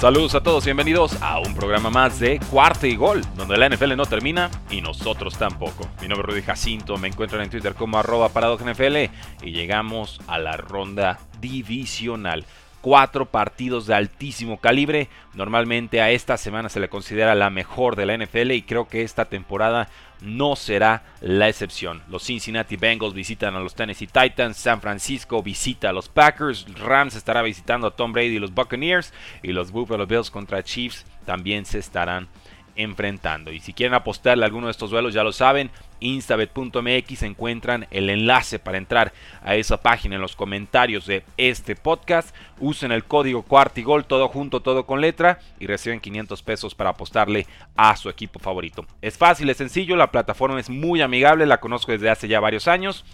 Saludos a todos, bienvenidos a un programa más de Cuarta y Gol, donde la NFL no termina y nosotros tampoco. Mi nombre es Rudy Jacinto, me encuentran en Twitter como arroba NFL y llegamos a la ronda divisional cuatro partidos de altísimo calibre. Normalmente a esta semana se le considera la mejor de la NFL y creo que esta temporada no será la excepción. Los Cincinnati Bengals visitan a los Tennessee Titans, San Francisco visita a los Packers, Rams estará visitando a Tom Brady y los Buccaneers y los Buffalo Bills contra Chiefs también se estarán enfrentando. Y si quieren apostarle a alguno de estos duelos, ya lo saben, instabet.mx encuentran el enlace para entrar a esa página en los comentarios de este podcast. Usen el código cuartigol, todo junto, todo con letra, y reciben 500 pesos para apostarle a su equipo favorito. Es fácil, es sencillo, la plataforma es muy amigable, la conozco desde hace ya varios años.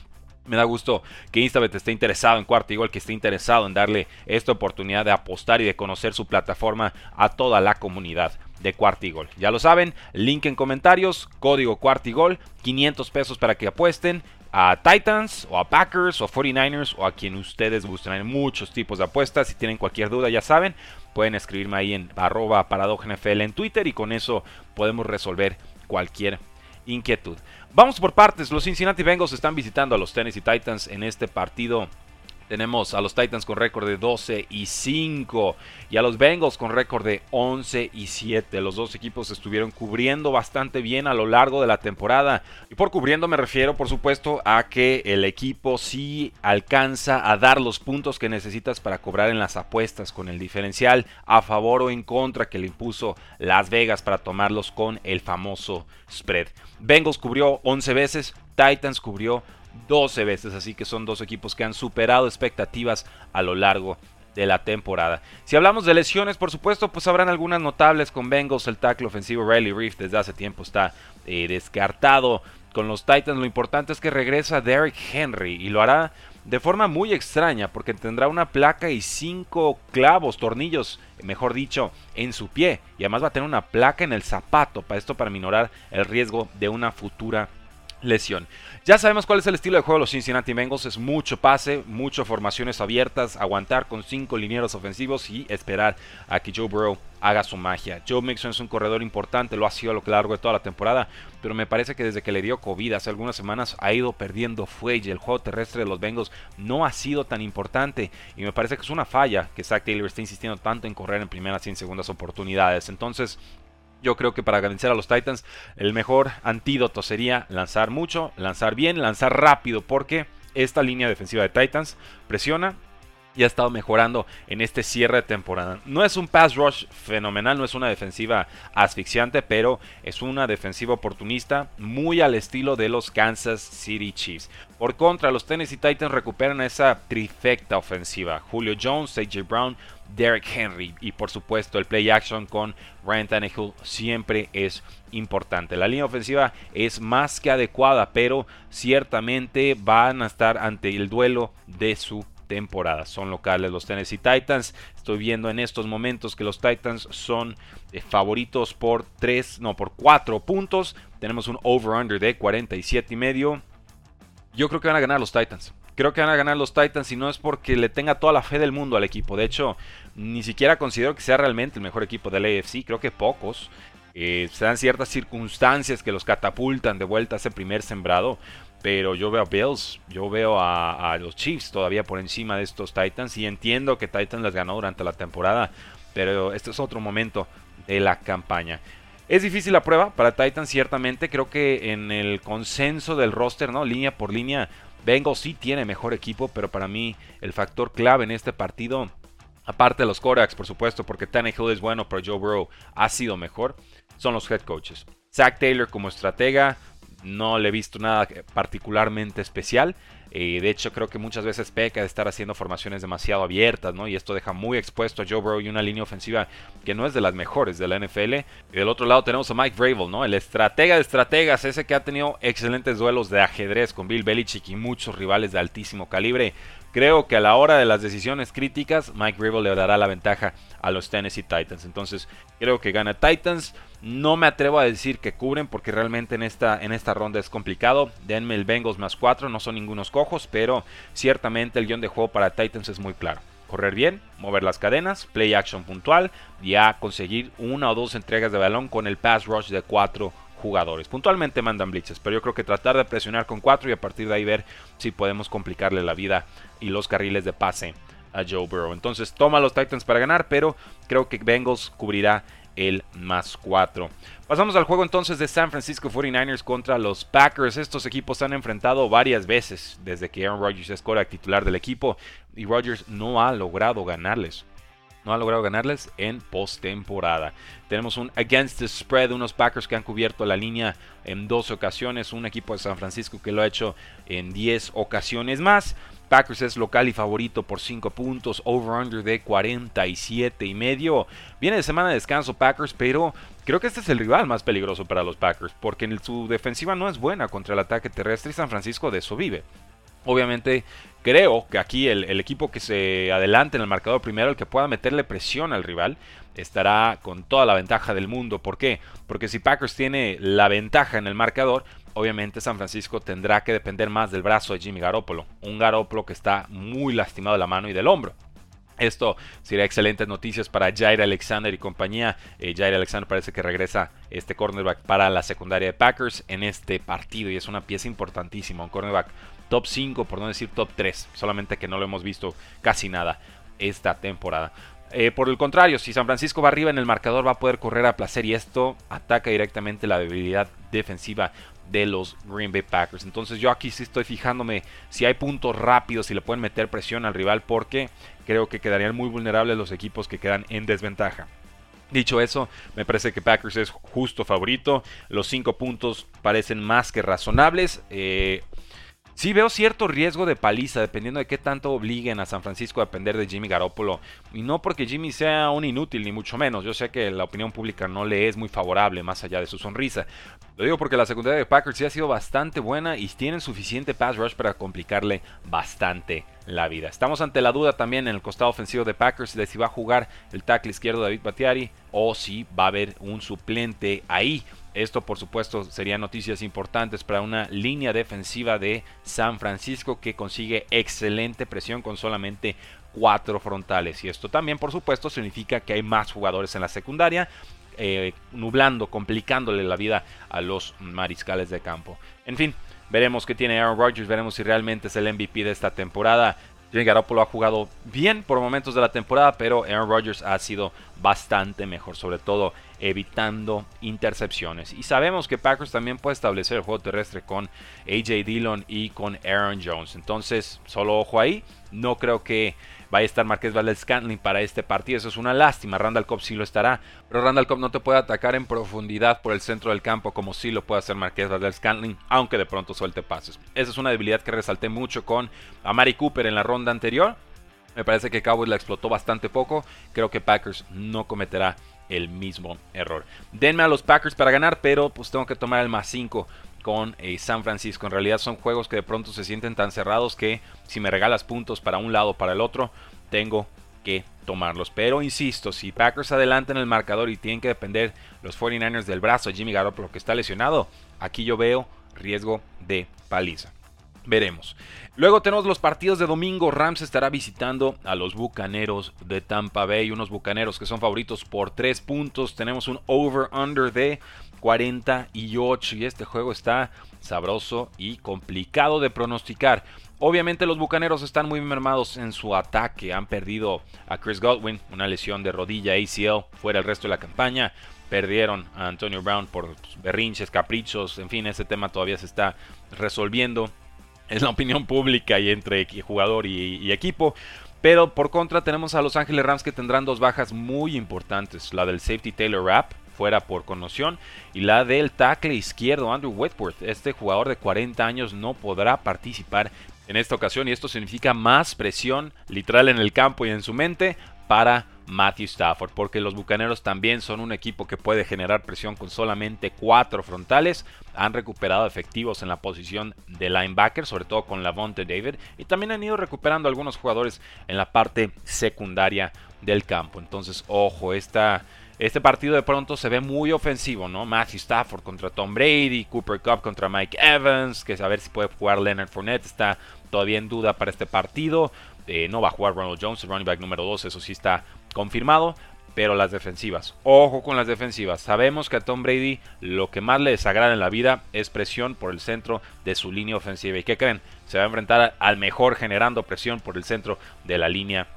Me da gusto que Instabet esté interesado en cuarto, igual que esté interesado en darle esta oportunidad de apostar y de conocer su plataforma a toda la comunidad de Cuartigol. Ya lo saben, link en comentarios, código Cuartigol, 500 pesos para que apuesten a Titans o a Packers o a 49ers o a quien ustedes gusten. Hay muchos tipos de apuestas. Si tienen cualquier duda, ya saben, pueden escribirme ahí en arroba en Twitter y con eso podemos resolver cualquier inquietud. Vamos por partes. Los Cincinnati Bengals están visitando a los Tennessee Titans en este partido tenemos a los Titans con récord de 12 y 5 y a los Bengals con récord de 11 y 7. Los dos equipos estuvieron cubriendo bastante bien a lo largo de la temporada. Y por cubriendo me refiero por supuesto a que el equipo sí alcanza a dar los puntos que necesitas para cobrar en las apuestas con el diferencial a favor o en contra que le impuso Las Vegas para tomarlos con el famoso spread. Bengals cubrió 11 veces, Titans cubrió 12 veces, así que son dos equipos que han superado expectativas a lo largo de la temporada. Si hablamos de lesiones, por supuesto, pues habrán algunas notables con Bengals, el tackle ofensivo Riley Reef desde hace tiempo está eh, descartado. Con los Titans lo importante es que regresa Derrick Henry y lo hará de forma muy extraña porque tendrá una placa y cinco clavos, tornillos, mejor dicho, en su pie y además va a tener una placa en el zapato para esto para minorar el riesgo de una futura lesión. Ya sabemos cuál es el estilo de juego de los Cincinnati Bengals, es mucho pase, mucho formaciones abiertas, aguantar con cinco linieros ofensivos y esperar a que Joe Burrow haga su magia. Joe Mixon es un corredor importante, lo ha sido a lo largo de toda la temporada, pero me parece que desde que le dio COVID hace algunas semanas ha ido perdiendo fuelle. El juego terrestre de los Bengals no ha sido tan importante y me parece que es una falla que Zach Taylor está insistiendo tanto en correr en primeras y en segundas oportunidades. Entonces, yo creo que para vencer a los Titans el mejor antídoto sería lanzar mucho, lanzar bien, lanzar rápido, porque esta línea defensiva de Titans presiona y ha estado mejorando en este cierre de temporada. No es un pass rush fenomenal, no es una defensiva asfixiante, pero es una defensiva oportunista muy al estilo de los Kansas City Chiefs. Por contra, los Tennessee Titans recuperan esa trifecta ofensiva. Julio Jones, AJ Brown, Derek Henry y por supuesto el play action con Ryan Tannehill siempre es importante. La línea ofensiva es más que adecuada, pero ciertamente van a estar ante el duelo de su temporada. Son locales los Tennessee Titans. Estoy viendo en estos momentos que los Titans son eh, favoritos por 3, no, por 4 puntos. Tenemos un over-under de 47 y medio. Yo creo que van a ganar los Titans. Creo que van a ganar los Titans y no es porque le tenga toda la fe del mundo al equipo. De hecho, ni siquiera considero que sea realmente el mejor equipo del AFC. Creo que pocos. Eh, se dan ciertas circunstancias que los catapultan de vuelta a ese primer sembrado. Pero yo veo a Bills, yo veo a, los Chiefs todavía por encima de estos Titans. Y entiendo que Titans les ganó durante la temporada. Pero este es otro momento de la campaña. Es difícil la prueba para Titans, ciertamente. Creo que en el consenso del roster, ¿no? Línea por línea, Bengals sí tiene mejor equipo, pero para mí el factor clave en este partido aparte de los Koraks, por supuesto, porque Tannehill es bueno, pero Joe Burrow ha sido mejor, son los head coaches. Zach Taylor como estratega, no le he visto nada particularmente especial. Eh, de hecho, creo que muchas veces peca de estar haciendo formaciones demasiado abiertas, ¿no? Y esto deja muy expuesto a Joe Burrow y una línea ofensiva que no es de las mejores de la NFL. Y del otro lado tenemos a Mike Vrabel, ¿no? El estratega de estrategas, ese que ha tenido excelentes duelos de ajedrez con Bill Belichick y muchos rivales de altísimo calibre. Creo que a la hora de las decisiones críticas, Mike Vrabel le dará la ventaja a los Tennessee Titans. Entonces, creo que gana Titans. No me atrevo a decir que cubren porque realmente en esta, en esta ronda es complicado. Denme el Bengals más 4, no son ningunos cojos, pero ciertamente el guion de juego para Titans es muy claro. Correr bien, mover las cadenas, play action puntual y a conseguir una o dos entregas de balón con el pass rush de 4 jugadores. Puntualmente mandan blitzes, pero yo creo que tratar de presionar con 4 y a partir de ahí ver si podemos complicarle la vida y los carriles de pase a Joe Burrow. Entonces toma los Titans para ganar, pero creo que Bengals cubrirá el más 4. Pasamos al juego entonces de San Francisco 49ers contra los Packers. Estos equipos se han enfrentado varias veces desde que Aaron Rodgers es titular del equipo y Rodgers no ha logrado ganarles no ha logrado ganarles en postemporada. Tenemos un against the spread, unos Packers que han cubierto la línea en dos ocasiones, un equipo de San Francisco que lo ha hecho en 10 ocasiones más. Packers es local y favorito por 5 puntos, over-under de 47 y medio. Viene de semana de descanso Packers, pero creo que este es el rival más peligroso para los Packers, porque su defensiva no es buena contra el ataque terrestre y San Francisco de eso vive. Obviamente creo que aquí el, equipo que se adelante en el marcador primero, el que pueda meterle presión al rival, estará con toda la ventaja del mundo. ¿Por qué? Porque si Packers tiene la ventaja en el marcador, obviamente San Francisco tendrá que depender más del brazo de Jimmy Garoppolo. Un Garoppolo que está muy lastimado de la mano y del hombro. Esto sería excelentes noticias para Jair Alexander y compañía. Eh, Jair Alexander parece que regresa este cornerback para la secundaria de Packers en este partido y es una pieza importantísima. Un cornerback top 5, por no decir top 3, solamente que no lo hemos visto casi nada esta temporada. Eh, por el contrario, si San Francisco va arriba en el marcador va a poder correr a placer y esto ataca directamente la debilidad defensiva de los Green Bay Packers. Entonces yo aquí sí estoy fijándome si hay puntos rápidos, si le pueden meter presión al rival porque creo que quedarían muy vulnerables los equipos que quedan en desventaja. Dicho eso, me parece que Packers es justo favorito. Los 5 puntos parecen más que razonables. Eh, Sí veo cierto riesgo de paliza, dependiendo de qué tanto obliguen a San Francisco a depender de Jimmy Garoppolo. Y no porque Jimmy sea un inútil, ni mucho menos. Yo sé que la opinión pública no le es muy favorable, más allá de su sonrisa. Lo digo porque la secundaria de Packers sí ha sido bastante buena y tienen suficiente pass rush para complicarle bastante la vida. Estamos ante la duda también en el costado ofensivo de Packers de si va a jugar el tackle izquierdo David Batiari o si va a haber un suplente ahí. Esto por supuesto serían noticias importantes para una línea defensiva de San Francisco que consigue excelente presión con solamente cuatro frontales. Y esto también por supuesto significa que hay más jugadores en la secundaria. Eh, nublando, complicándole la vida a los mariscales de campo. En fin, veremos qué tiene Aaron Rodgers, veremos si realmente es el MVP de esta temporada. Jimmy Garoppolo ha jugado bien por momentos de la temporada, pero Aaron Rodgers ha sido bastante mejor, sobre todo evitando intercepciones. Y sabemos que Packers también puede establecer el juego terrestre con AJ Dillon y con Aaron Jones. Entonces, solo ojo ahí. No creo que vaya a estar Marqués Valdez Scantling para este partido. Eso es una lástima. Randall Cobb sí lo estará. Pero Randall Cobb no te puede atacar en profundidad por el centro del campo como sí lo puede hacer Marqués Valdez Scantling, aunque de pronto suelte pases. Esa es una debilidad que resalté mucho con Amari Cooper en la ronda anterior. Me parece que Cowboys la explotó bastante poco. Creo que Packers no cometerá el mismo error. Denme a los Packers para ganar, pero pues tengo que tomar el más 5 con eh, San Francisco. En realidad son juegos que de pronto se sienten tan cerrados que si me regalas puntos para un lado o para el otro, tengo que tomarlos. Pero insisto, si Packers adelantan el marcador y tienen que depender los 49ers del brazo de Jimmy Garoppolo que está lesionado, aquí yo veo riesgo de paliza. Veremos. Luego tenemos los partidos de domingo. Rams estará visitando a los Bucaneros de Tampa Bay. Unos Bucaneros que son favoritos por 3 puntos. Tenemos un over-under de 48 y este juego está sabroso y complicado de pronosticar. Obviamente los Bucaneros están muy mermados en su ataque. Han perdido a Chris Godwin, una lesión de rodilla ACL, fuera el resto de la campaña. Perdieron a Antonio Brown por berrinches, caprichos, en fin, ese tema todavía se está resolviendo en la opinión pública y entre jugador y, equipo. Pero por contra tenemos a Los Ángeles Rams que tendrán dos bajas muy importantes. La del safety Taylor Rapp, fuera por conmoción, y la del tackle izquierdo Andrew Whitworth. Este jugador de 40 años no podrá participar en esta ocasión y esto significa más presión literal en el campo y en su mente para Matthew Stafford, porque los Bucaneros también son un equipo que puede generar presión con solamente cuatro frontales. Han recuperado efectivos en la posición de linebacker, sobre todo con Lavonte David, y también han ido recuperando algunos jugadores en la parte secundaria del campo. Entonces, ojo, esta, este partido de pronto se ve muy ofensivo, ¿no? Matthew Stafford contra Tom Brady, Cooper Cup contra Mike Evans, que a ver si puede jugar Leonard Fournette, está todavía en duda para este partido. Eh, no va a jugar Ronald Jones, el running back número 2, eso sí está confirmado. Pero las defensivas, ojo con las defensivas. Sabemos que a Tom Brady lo que más le desagrada en la vida es presión por el centro de su línea ofensiva. ¿Y qué creen? Se va a enfrentar al mejor generando presión por el centro de la línea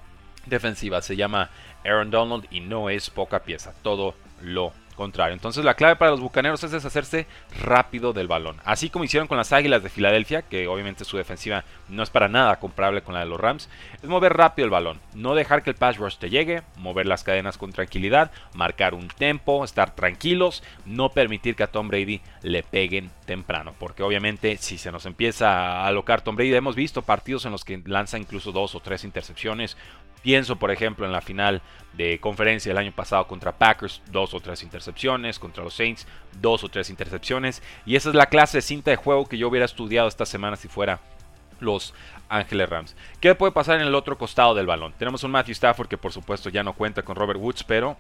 defensiva. Se llama Aaron Donald y no es poca pieza. Todo lo contrario. Entonces la clave para los Bucaneros es deshacerse rápido del balón. Así como hicieron con las Águilas de Filadelfia, que obviamente su defensiva no es para nada comparable con la de los Rams, es mover rápido el balón. No dejar que el pass rush te llegue, mover las cadenas con tranquilidad, marcar un tempo, estar tranquilos, no permitir que a Tom Brady le peguen temprano. Porque obviamente si se nos empieza a alocar Tom Brady, hemos visto partidos en los que lanza incluso dos o tres intercepciones Pienso, por ejemplo, en la final de conferencia del año pasado contra Packers, dos o tres intercepciones, contra los Saints, dos o tres intercepciones. Y esa es la clase de cinta de juego que yo hubiera estudiado esta semana si fuera los Ángeles Rams. ¿Qué puede pasar en el otro costado del balón? Tenemos un Matthew Stafford que por supuesto ya no cuenta con Robert Woods, pero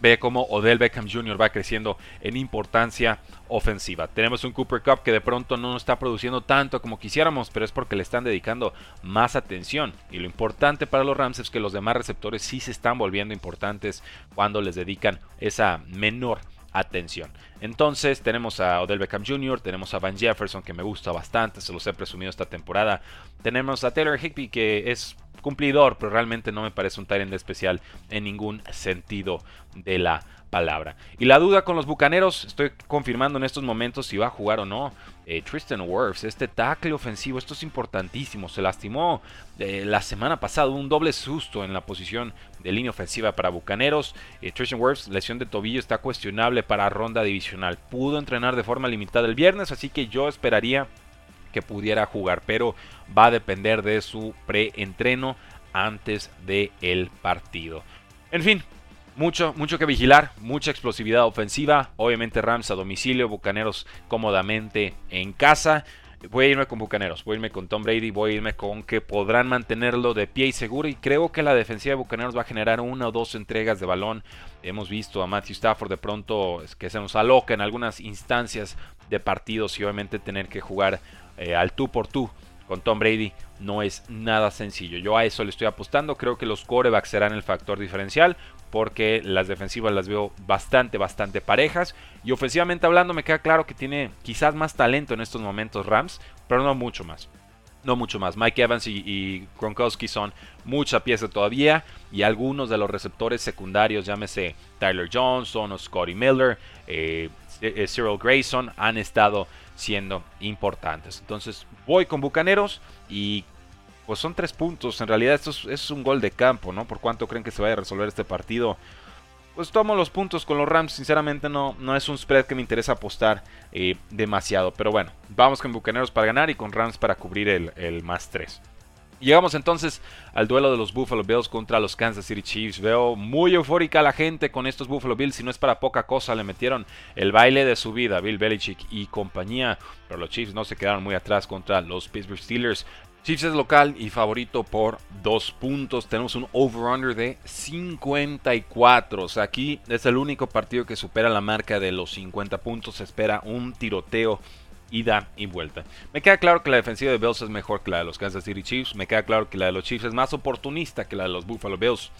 ve cómo Odell Beckham Jr. va creciendo en importancia ofensiva. Tenemos un Cooper Cup que de pronto no nos está produciendo tanto como quisiéramos, pero es porque le están dedicando más atención. Y lo importante para los Rams es que los demás receptores sí se están volviendo importantes cuando les dedican esa menor atención. Entonces tenemos a Odell Beckham Jr., tenemos a Van Jefferson que me gusta bastante, se los he presumido esta temporada. Tenemos a Taylor Higby que es cumplidor, pero realmente no me parece un Tyrant especial en ningún sentido de la palabra. Y la duda con los Bucaneros, estoy confirmando en estos momentos si va a jugar o no. Eh, Tristan Wirfs, este tackle ofensivo, esto es importantísimo. Se lastimó eh, la semana pasada, un doble susto en la posición de línea ofensiva para Bucaneros. Eh, Tristan Wirfs, lesión de tobillo, está cuestionable para ronda divisional. Pudo entrenar de forma limitada el viernes, así que yo esperaría que pudiera jugar, pero va a depender de su preentreno antes del partido. En fin, mucho, mucho que vigilar, mucha explosividad ofensiva. Obviamente Rams a domicilio, Bucaneros cómodamente en casa. Voy a irme con Bucaneros, voy a irme con Tom Brady, voy a irme con que podrán mantenerlo de pie y seguro. Y creo que la defensiva de Bucaneros va a generar una o dos entregas de balón. Hemos visto a Matthew Stafford de pronto que se nos aloca en algunas instancias de partidos y obviamente tener que jugar eh, al tú por tú con Tom Brady no es nada sencillo. Yo a eso le estoy apostando. Creo que los corebacks serán el factor diferencial porque las defensivas las veo bastante, bastante parejas. Y ofensivamente hablando me queda claro que tiene quizás más talento en estos momentos Rams, pero no mucho más. No mucho más. Mike Evans y, Gronkowski son mucha pieza todavía. Y algunos de los receptores secundarios, llámese Tyler Johnson o Scotty Miller, eh, eh, Cyril Grayson, han estado siendo importantes. Entonces voy con Bucaneros y pues son tres puntos. En realidad esto es, un gol de campo, ¿no? Por cuánto creen que se vaya a resolver este partido. Pues tomo los puntos con los Rams. Sinceramente no, no es un spread que me interesa apostar eh, demasiado. Pero bueno, vamos con Bucaneros para ganar y con Rams para cubrir el, más 3. Llegamos entonces al duelo de los Buffalo Bills contra los Kansas City Chiefs. Veo muy eufórica la gente con estos Buffalo Bills. Si no es para poca cosa, le metieron el baile de su vida Bill Belichick y compañía. Pero los Chiefs no se quedaron muy atrás contra los Pittsburgh Steelers. Chiefs es local y favorito por dos puntos. Tenemos un over-under de 54. O sea, aquí es el único partido que supera la marca de los 50 puntos. Se espera un tiroteo ida y vuelta. Me queda claro que la defensiva de Bills es mejor que la de los Kansas City Chiefs. Me queda claro que la de los Chiefs es más oportunista que la de los Buffalo Bills.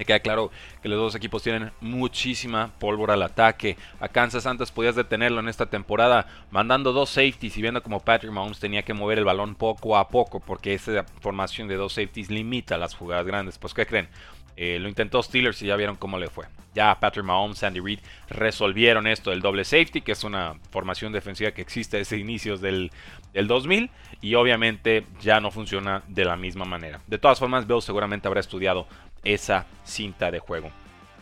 Me queda claro que los dos equipos tienen muchísima pólvora al ataque. A Kansas antes podías detenerlo en esta temporada mandando dos safeties y viendo como Patrick Mahomes tenía que mover el balón poco a poco porque esa formación de dos safeties limita las jugadas grandes. Pues ¿qué creen? Eh, lo intentó Steelers y ya vieron cómo le fue. Ya Patrick Mahomes, Andy Reid resolvieron esto del doble safety, que es una formación defensiva que existe desde inicios del, del 2000 y obviamente ya no funciona de la misma manera. De todas formas, Bill seguramente habrá estudiado esa cinta de juego.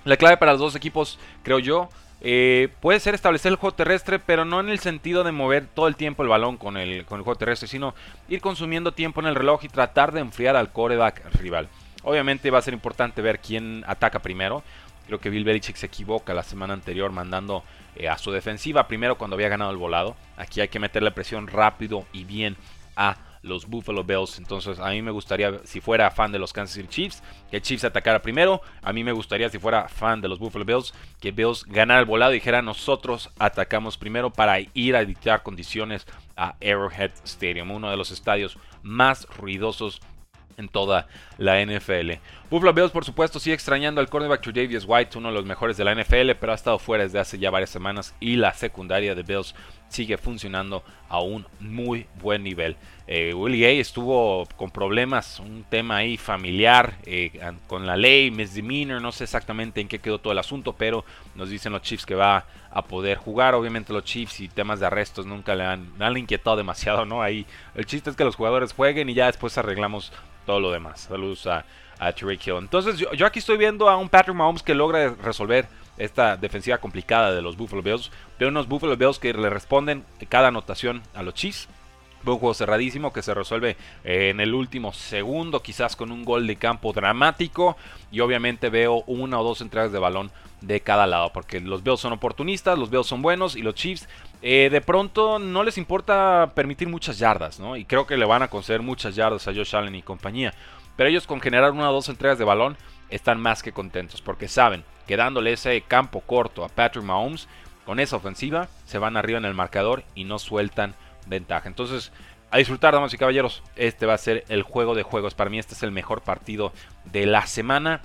La clave para los dos equipos, creo yo, eh, puede ser establecer el juego terrestre, pero no en el sentido de mover todo el tiempo el balón con el, con el juego terrestre, sino ir consumiendo tiempo en el reloj y tratar de enfriar al coreback rival. Obviamente va a ser importante ver quién ataca primero. Creo que Bill Belichick se equivoca la semana anterior mandando eh, a su defensiva primero cuando había ganado el volado. Aquí hay que meterle presión rápido y bien a los Buffalo Bills. Entonces a mí me gustaría, si fuera fan de los Kansas City Chiefs, que Chiefs atacara primero. A mí me gustaría, si fuera fan de los Buffalo Bills, que Bills ganara el volado y dijera nosotros atacamos primero para ir a dictar condiciones a Arrowhead Stadium, uno de los estadios más ruidosos en toda la NFL. Buffalo Bills, por supuesto, sigue extrañando al cornerback Davis White, uno de los mejores de la NFL, pero ha estado fuera desde hace ya varias semanas y la secundaria de Bills sigue funcionando a un muy buen nivel. Eh, Willie Gay estuvo con problemas, un tema ahí familiar eh, con la ley, misdemeanor, no sé exactamente en qué quedó todo el asunto, pero nos dicen los Chiefs que va a poder jugar. Obviamente los Chiefs y temas de arrestos nunca le han, le han inquietado demasiado, ¿no? Ahí el chiste es que los jugadores jueguen y ya después arreglamos todo lo demás. Saludos a, a Hill. Entonces, yo, aquí estoy viendo a un Patrick Mahomes que logra resolver esta defensiva complicada de los Buffalo Bills. Veo unos Buffalo Bills que le responden cada anotación a los Chiefs. Veo un juego cerradísimo que se resuelve en el último segundo, quizás con un gol de campo dramático. Y obviamente veo una o dos entregas de balón de cada lado, porque los Bills son oportunistas, los Bills son buenos y los Chiefs eh, de pronto no les importa permitir muchas yardas, ¿no? Y creo que le van a conceder muchas yardas a Josh Allen y compañía. Pero ellos con generar una o dos entregas de balón están más que contentos, porque saben que dándole ese campo corto a Patrick Mahomes, con esa ofensiva se van arriba en el marcador y no sueltan ventaja. Entonces, a disfrutar, damas y caballeros. Este va a ser el juego de juegos. Para mí este es el mejor partido de la semana.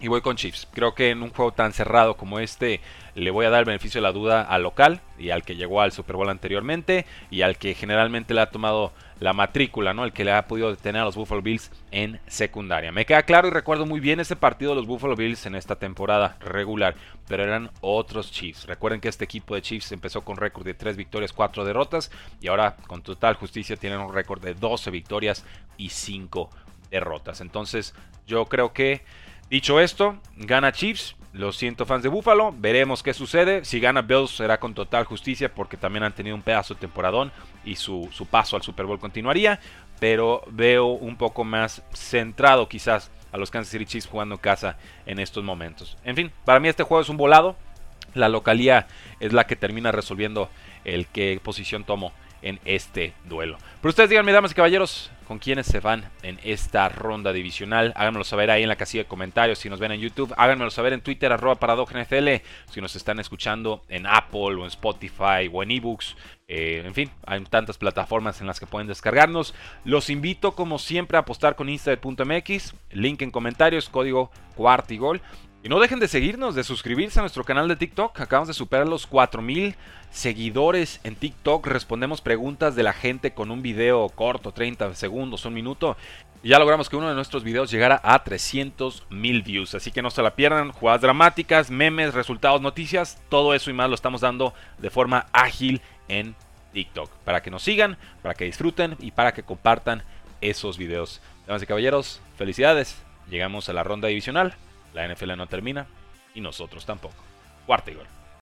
Y voy con Chiefs. Creo que en un juego tan cerrado como este le voy a dar el beneficio de la duda al local y al que llegó al Super Bowl anteriormente y al que generalmente le ha tomado la matrícula, ¿no? El que le ha podido detener a los Buffalo Bills en secundaria. Me queda claro y recuerdo muy bien ese partido de los Buffalo Bills en esta temporada regular, pero eran otros Chiefs. Recuerden que este equipo de Chiefs empezó con récord de 3 victorias, 4 derrotas y ahora con total justicia tienen un récord de 12 victorias y 5 derrotas. Entonces, yo creo que Dicho esto, gana Chiefs. Lo siento fans de Buffalo, veremos qué sucede. Si gana Bills será con total justicia porque también han tenido un pedazo de temporadón y su, su paso al Super Bowl continuaría. Pero veo un poco más centrado quizás a los Kansas City Chiefs jugando en casa en estos momentos. En fin, para mí este juego es un volado. La localía es la que termina resolviendo el qué posición tomo en este duelo. Pero ustedes díganme, damas y caballeros, con quiénes se van en esta ronda divisional. Háganmelo saber ahí en la casilla de comentarios. Si nos ven en YouTube, háganmelo saber en Twitter, arroba Si nos están escuchando en Apple o en Spotify o en eBooks. Eh, en fin, hay tantas plataformas en las que pueden descargarnos. Los invito, como siempre, a apostar con Instant.mx. Link en comentarios, código cuartigol. Y no dejen de seguirnos, de suscribirse a nuestro canal de TikTok. Acabamos de superar los 4000 seguidores en TikTok. Respondemos preguntas de la gente con un video corto, 30 segundos, un minuto. Ya logramos que uno de nuestros videos llegara a 300 mil views. Así que no se la pierdan. Jugadas dramáticas, memes, resultados, noticias. Todo eso y más lo estamos dando de forma ágil en TikTok. Para que nos sigan, para que disfruten y para que compartan esos videos. Damas y caballeros, felicidades. Llegamos a la ronda divisional. La NFL no termina y nosotros tampoco. Cuarta y gol.